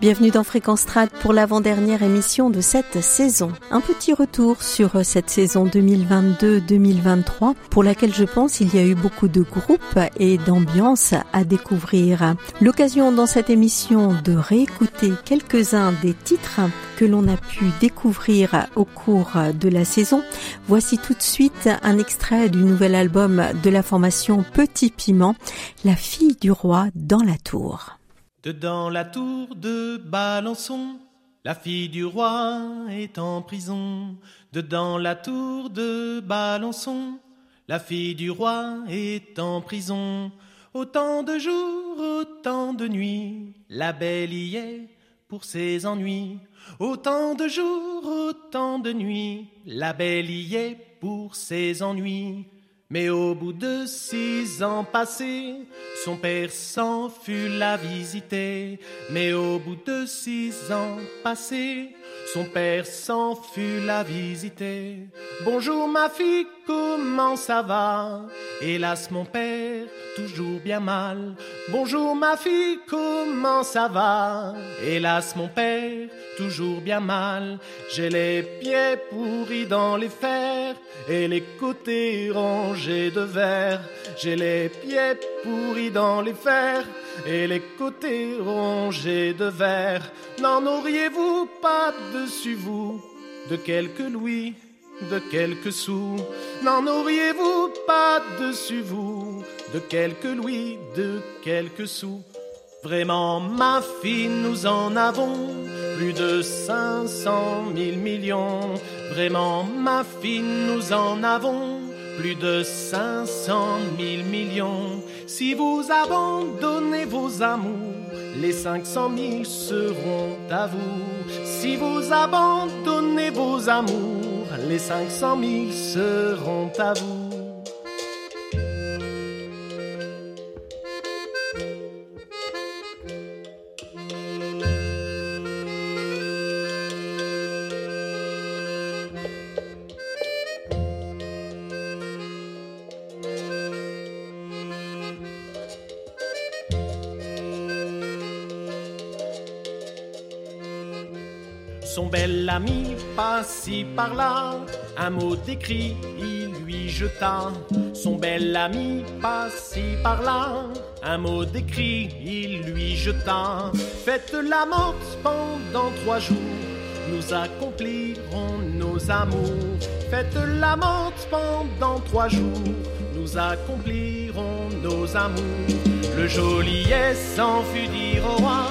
Bienvenue dans Fréquence Trad pour l'avant-dernière émission de cette saison. Un petit retour sur cette saison 2022-2023 pour laquelle je pense il y a eu beaucoup de groupes et d'ambiances à découvrir. L'occasion dans cette émission de réécouter quelques-uns des titres que l'on a pu découvrir au cours de la saison. Voici tout de suite un extrait du nouvel album de la formation Petit Piment, La fille du roi dans la tour. Dedans la tour de Balançon, la fille du roi est en prison. Dedans la tour de Balançon, la fille du roi est en prison. Autant de jours, autant de nuits, la belle y est pour ses ennuis. Autant de jours, autant de nuits, la belle y est pour ses ennuis. Mais au bout de six ans passés, son père s'en fut la visiter. Mais au bout de six ans passés, son père s'en fut la visiter. Bonjour ma fille, comment ça va? Hélas mon père, toujours bien mal. Bonjour ma fille, comment ça va? Hélas mon père, toujours bien mal. J'ai les pieds pourris dans les fers et les côtés rangés de verre. J'ai les pieds pourris dans les fers et les côtés rongés de verre. N'en auriez-vous pas dessus vous de quelques louis, de quelques sous N'en auriez-vous pas dessus vous de quelques louis, de quelques sous? Vraiment, ma fille, nous en avons plus de 500 mille millions. Vraiment, ma fille, nous en avons plus de 500 mille millions. Si vous abandonnez vos amours, les 500 mille seront à vous. Si vous abandonnez vos amours, les 500 mille seront à vous. Son bel ami par-ci par-là, un mot d'écrit il lui jeta. Son bel ami par-ci par-là, un mot d'écrit il lui jeta. Faites la pendant trois jours, nous accomplirons nos amours. Faites la pendant trois jours, nous accomplirons nos amours. Le joliet s'en fut dire au roi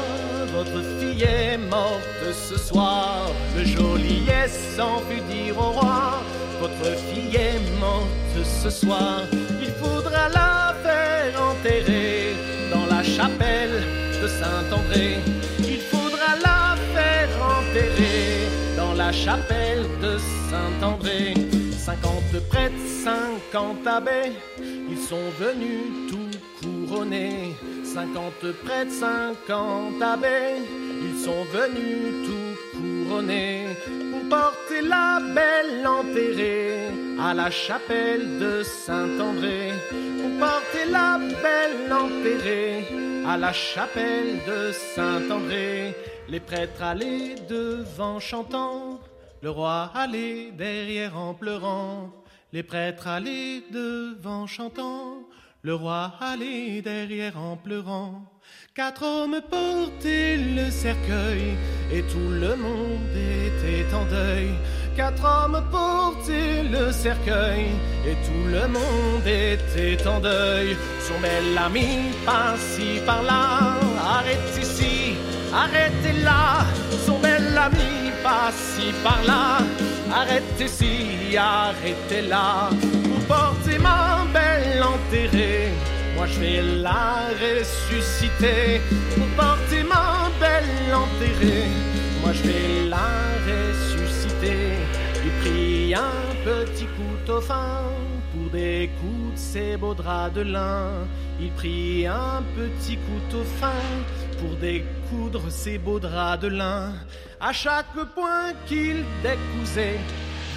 votre est morte ce soir. Le joliet s'en fut dire au roi, votre fille est morte ce soir. Il faudra la faire enterrer dans la chapelle de Saint-André. Il faudra la faire enterrer dans la chapelle de Saint-André. Cinquante prêtres, cinquante abbés, ils sont venus tout couronnés. Cinquante prêtres, cinquante abbés, ils sont venus tout couronnés pour porter la belle enterrée à la chapelle de Saint-André. Pour porter la belle enterrée à la chapelle de Saint-André. Les prêtres allaient devant chantant, le roi allait derrière en pleurant. Les prêtres allaient devant chantant, le roi allait derrière en pleurant. Quatre hommes portaient le cercueil et tout le monde était en deuil. Quatre hommes portaient le cercueil et tout le monde était en deuil. Son bel ami par-ci par-là, arrête ici, arrêtez là. Son bel ami par-ci par-là, arrête ici, arrêtez là. Pour porter ma belle enterrée moi je vais la ressusciter pour porter ma belle enterrée. Moi je vais la ressusciter. Il prit un petit couteau fin pour découdre ses beaux draps de lin. Il prit un petit couteau fin pour découdre ses beaux draps de lin. À chaque point qu'il décousait,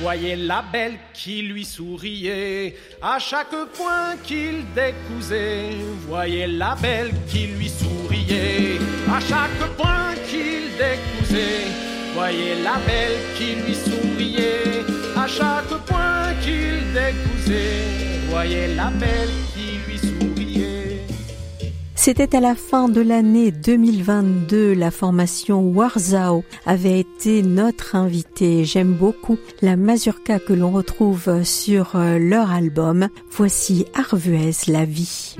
voyait la belle qui lui souriait. À chaque point qu'il décousait, voyait la belle qui lui souriait. À chaque point qu'il décousait, voyait la belle qui lui souriait. À chaque point qu'il décousait, voyait la belle qui. C'était à la fin de l'année 2022. La formation Warzao avait été notre invité. J'aime beaucoup la mazurka que l'on retrouve sur euh, leur album. Voici Arvuez, la vie.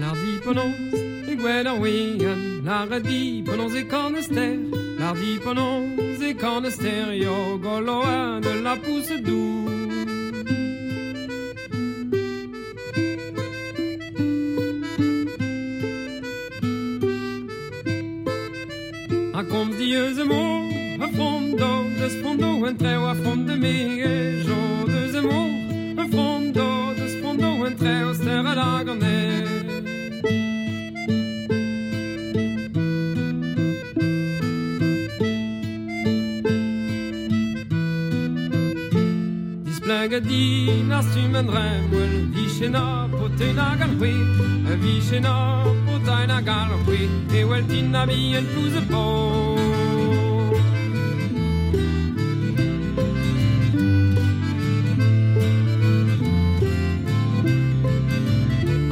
Kom dieusement a fondo des fondo entreu a fonde me jo deuxement a fondo des fondo entreu terra lagane Displagadina sumendremel Vishena potena galwe Vishena potena galwe E weltina bien plus beau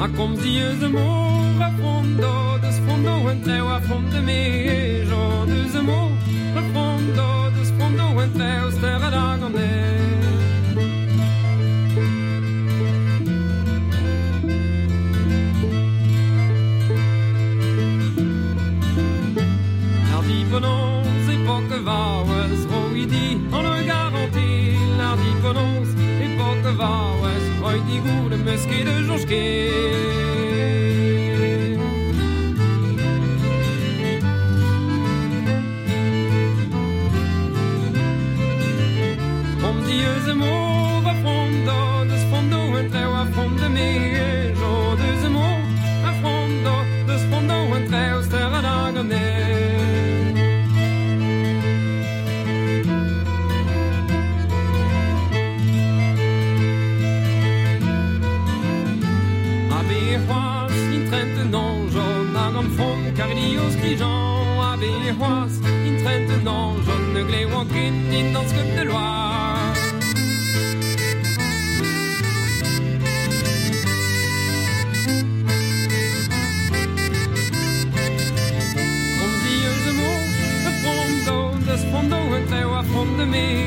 A kom dieusement a fondo Des fondo entreu a fonde me Jo Époque vaues roidi on le garantit la diponons époque vaues roidi goût de musqué de jonchqué me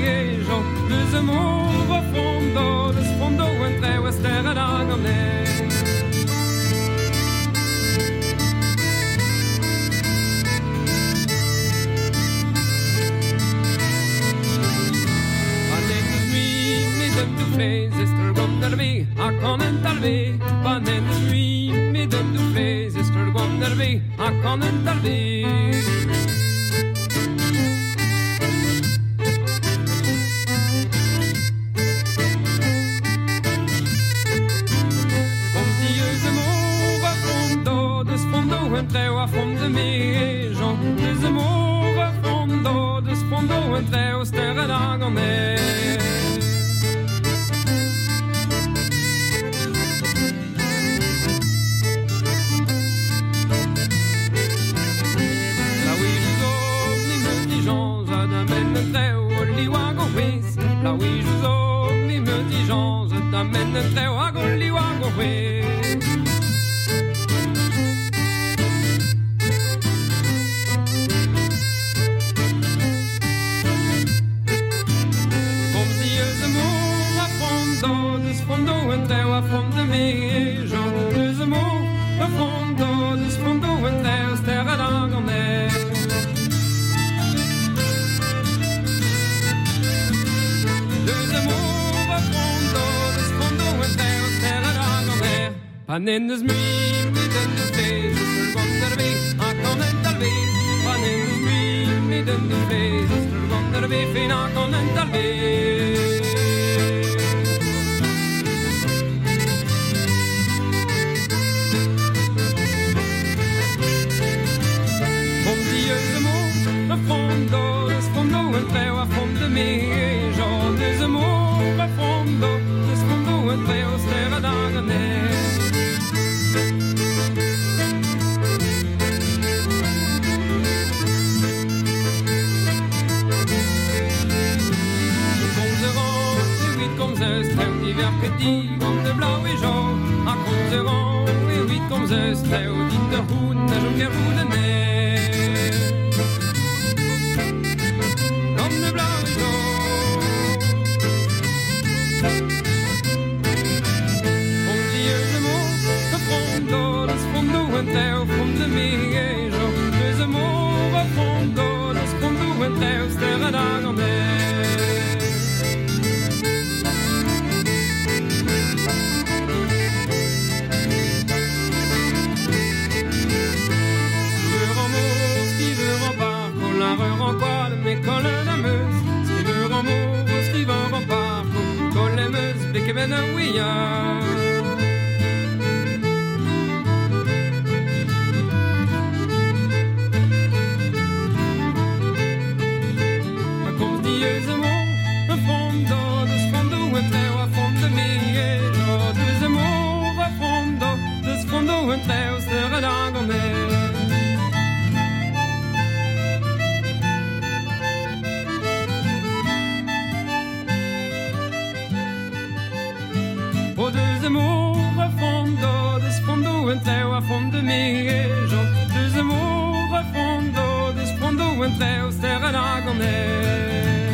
rendervi and a commentarvi sösle och dina hundar sjunga volen ner. Någon är blå, Om du gör det må, då från dåres, från du inte och från det mer. Om du gör det må, då från dåres, från du inte och ställer dagar med. we are. deux amours a fondo, desfondo entreu a fundo mirejo. Deux amours a fondo, desfondo entreu, será na.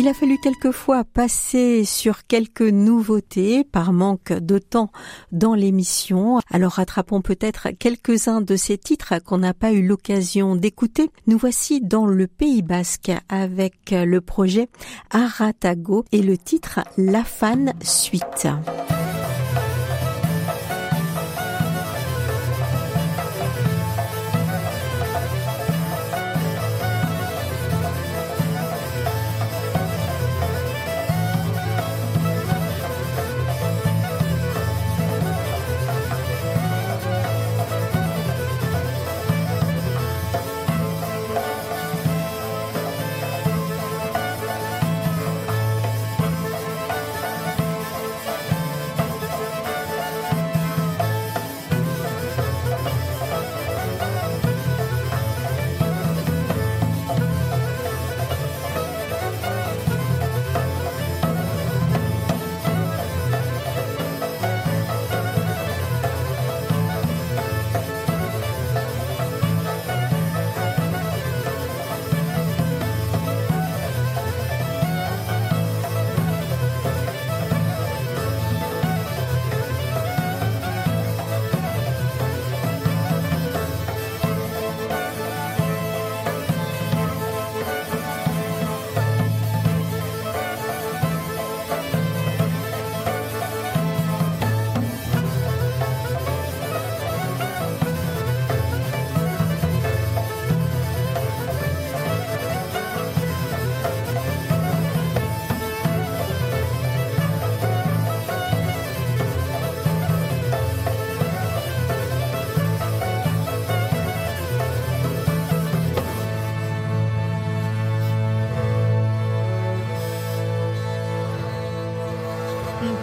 Il a fallu quelquefois passer sur quelques nouveautés par manque de temps dans l'émission. Alors rattrapons peut-être quelques-uns de ces titres qu'on n'a pas eu l'occasion d'écouter. Nous voici dans le Pays basque avec le projet Aratago et le titre La Fan Suite.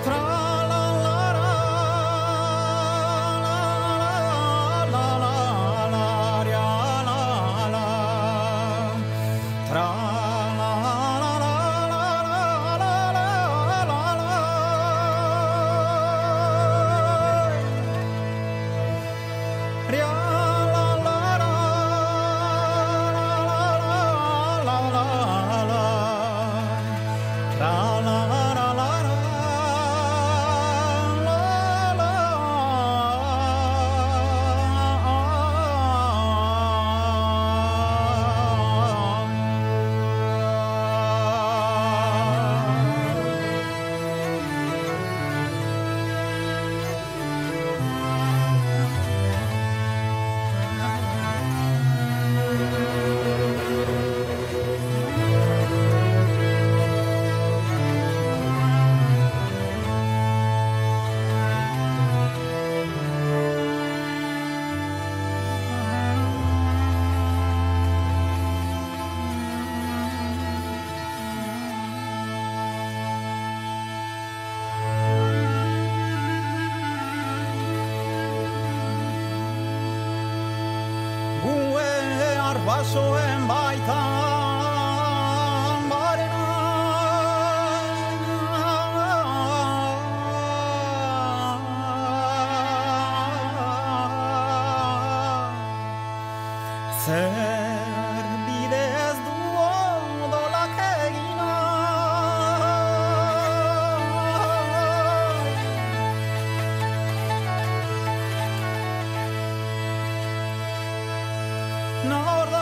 tra No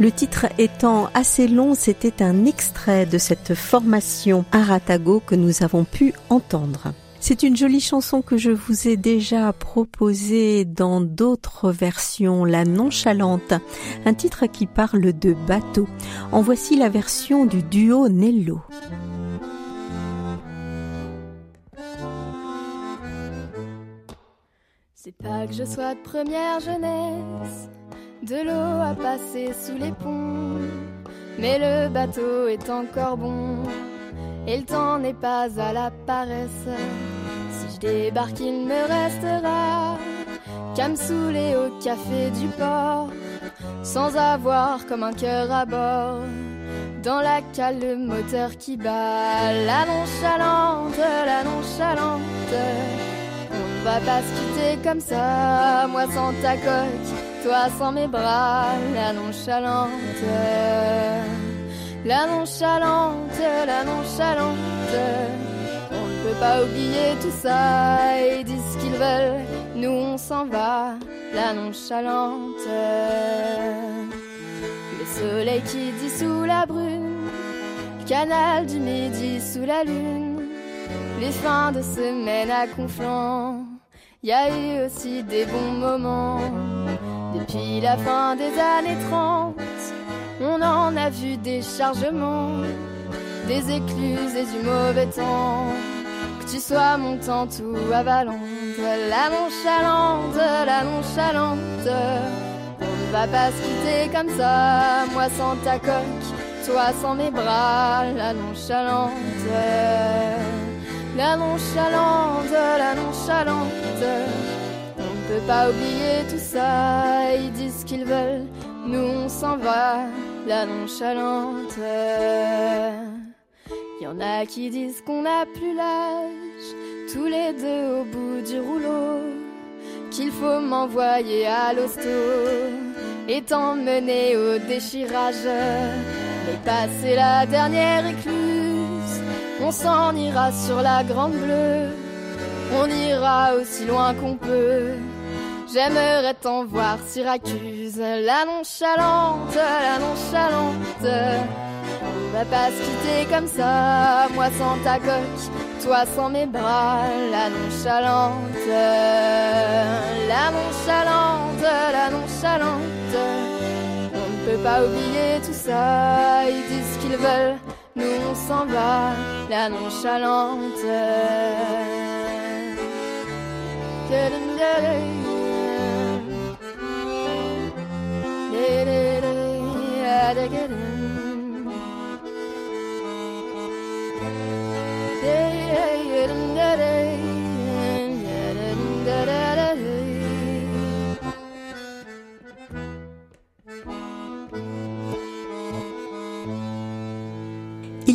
Le titre étant assez long, c'était un extrait de cette formation Aratago que nous avons pu entendre. C'est une jolie chanson que je vous ai déjà proposée dans d'autres versions, La Nonchalante, un titre qui parle de bateau. En voici la version du duo Nello. C'est pas que je sois de première jeunesse, de l'eau à passer sous les ponts, mais le bateau est encore bon, et le temps n'est pas à la paresse. Si je débarque, il me restera qu'à me saouler au café du port, sans avoir comme un cœur à bord. Dans la cale, le moteur qui bat, la nonchalante, la nonchalante. On va pas se quitter comme ça, moi sans ta coque, toi sans mes bras, la nonchalante. La nonchalante, la nonchalante. On ne peut pas oublier tout ça, ils disent ce qu'ils veulent, nous on s'en va, la nonchalante. Le soleil qui dissout la brune, le canal du midi sous la lune, les fins de semaine à Conflans. Y a eu aussi des bons moments. Depuis la fin des années 30, on en a vu des chargements, des écluses et du mauvais temps. Que tu sois montante ou avalante, la nonchalante, la nonchalante. On ne va pas se quitter comme ça, moi sans ta coque, toi sans mes bras, la nonchalante. La nonchalante, la nonchalante. Peut pas oublier tout ça, ils disent qu'ils veulent, nous on s'en va, la nonchalante. Y en a qui disent qu'on n'a plus l'âge, tous les deux au bout du rouleau, qu'il faut m'envoyer à l'hosto. Et t'emmener au déchirage. Mais passer la dernière écluse, on s'en ira sur la grande bleue, on ira aussi loin qu'on peut. J'aimerais t'en voir Syracuse, la nonchalante, la nonchalante. On va pas se quitter comme ça, moi sans ta coque, toi sans mes bras, la nonchalante, la nonchalante, la nonchalante. On ne peut pas oublier tout ça, ils disent ce qu'ils veulent, nous on s'en va, la nonchalante. try to get in.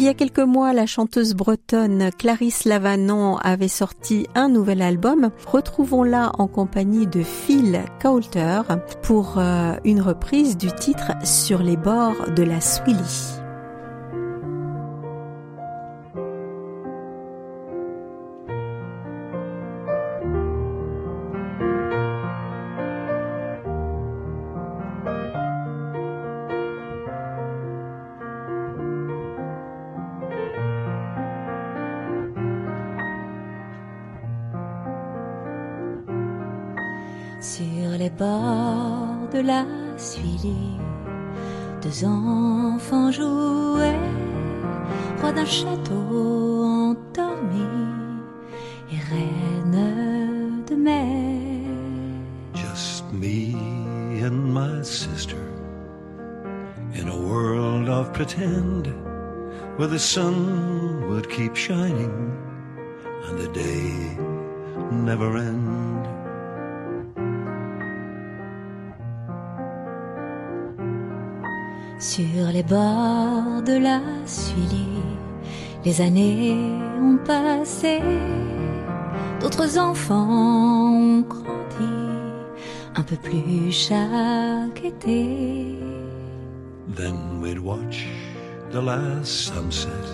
Il y a quelques mois, la chanteuse bretonne Clarisse Lavanon avait sorti un nouvel album. Retrouvons-la en compagnie de Phil Coulter pour euh, une reprise du titre Sur les bords de la Swilly. Bords de la deux enfants jouaient, roi d'un château endormi et reine de mer. Just me and my sister in a world of pretend where the sun would keep shining and the day never end. Sur les bords de la Suilie, les années ont passé, d'autres enfants ont grandi, un peu plus chaque été. Then we'd watch the last sunset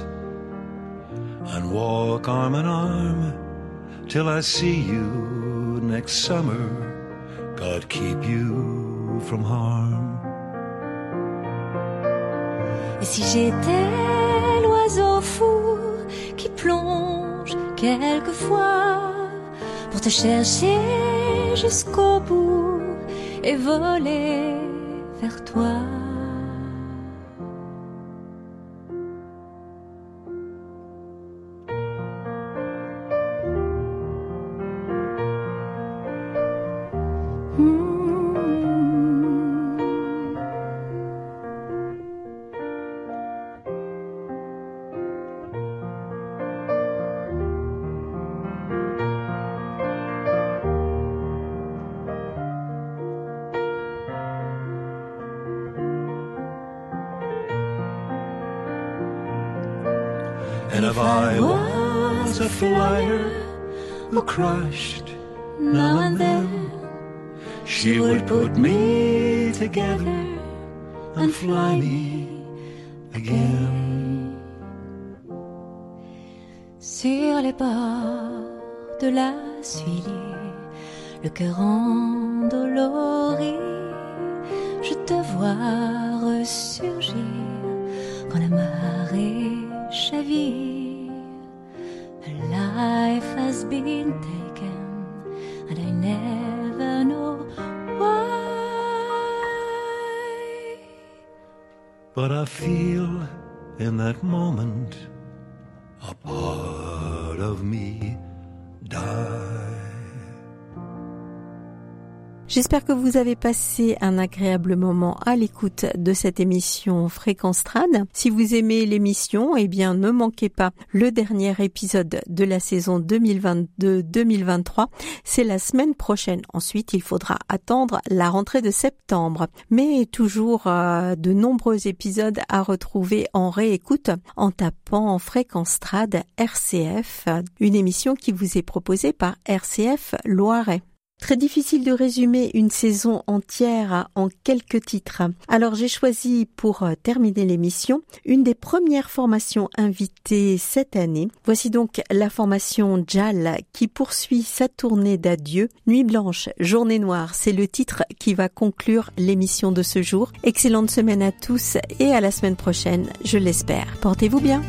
and walk arm in arm till I see you next summer. God keep you from harm. Et si j'étais l'oiseau fou qui plonge quelquefois pour te chercher jusqu'au bout et voler vers toi. If I was a flyer who crushed now and then, she would put me together and fly me again. Sur les bords de la Suilie, le cœur endolori, je te vois But I feel in that moment a part of me die. J'espère que vous avez passé un agréable moment à l'écoute de cette émission Fréquence Trad. Si vous aimez l'émission, eh bien, ne manquez pas le dernier épisode de la saison 2022-2023. C'est la semaine prochaine. Ensuite, il faudra attendre la rentrée de septembre. Mais toujours euh, de nombreux épisodes à retrouver en réécoute en tapant Fréquence Trad RCF, une émission qui vous est proposée par RCF Loiret. Très difficile de résumer une saison entière en quelques titres. Alors j'ai choisi pour euh, terminer l'émission une des premières formations invitées cette année. Voici donc la formation JAL qui poursuit sa tournée d'adieu. Nuit blanche, journée noire, c'est le titre qui va conclure l'émission de ce jour. Excellente semaine à tous et à la semaine prochaine, je l'espère. Portez-vous bien.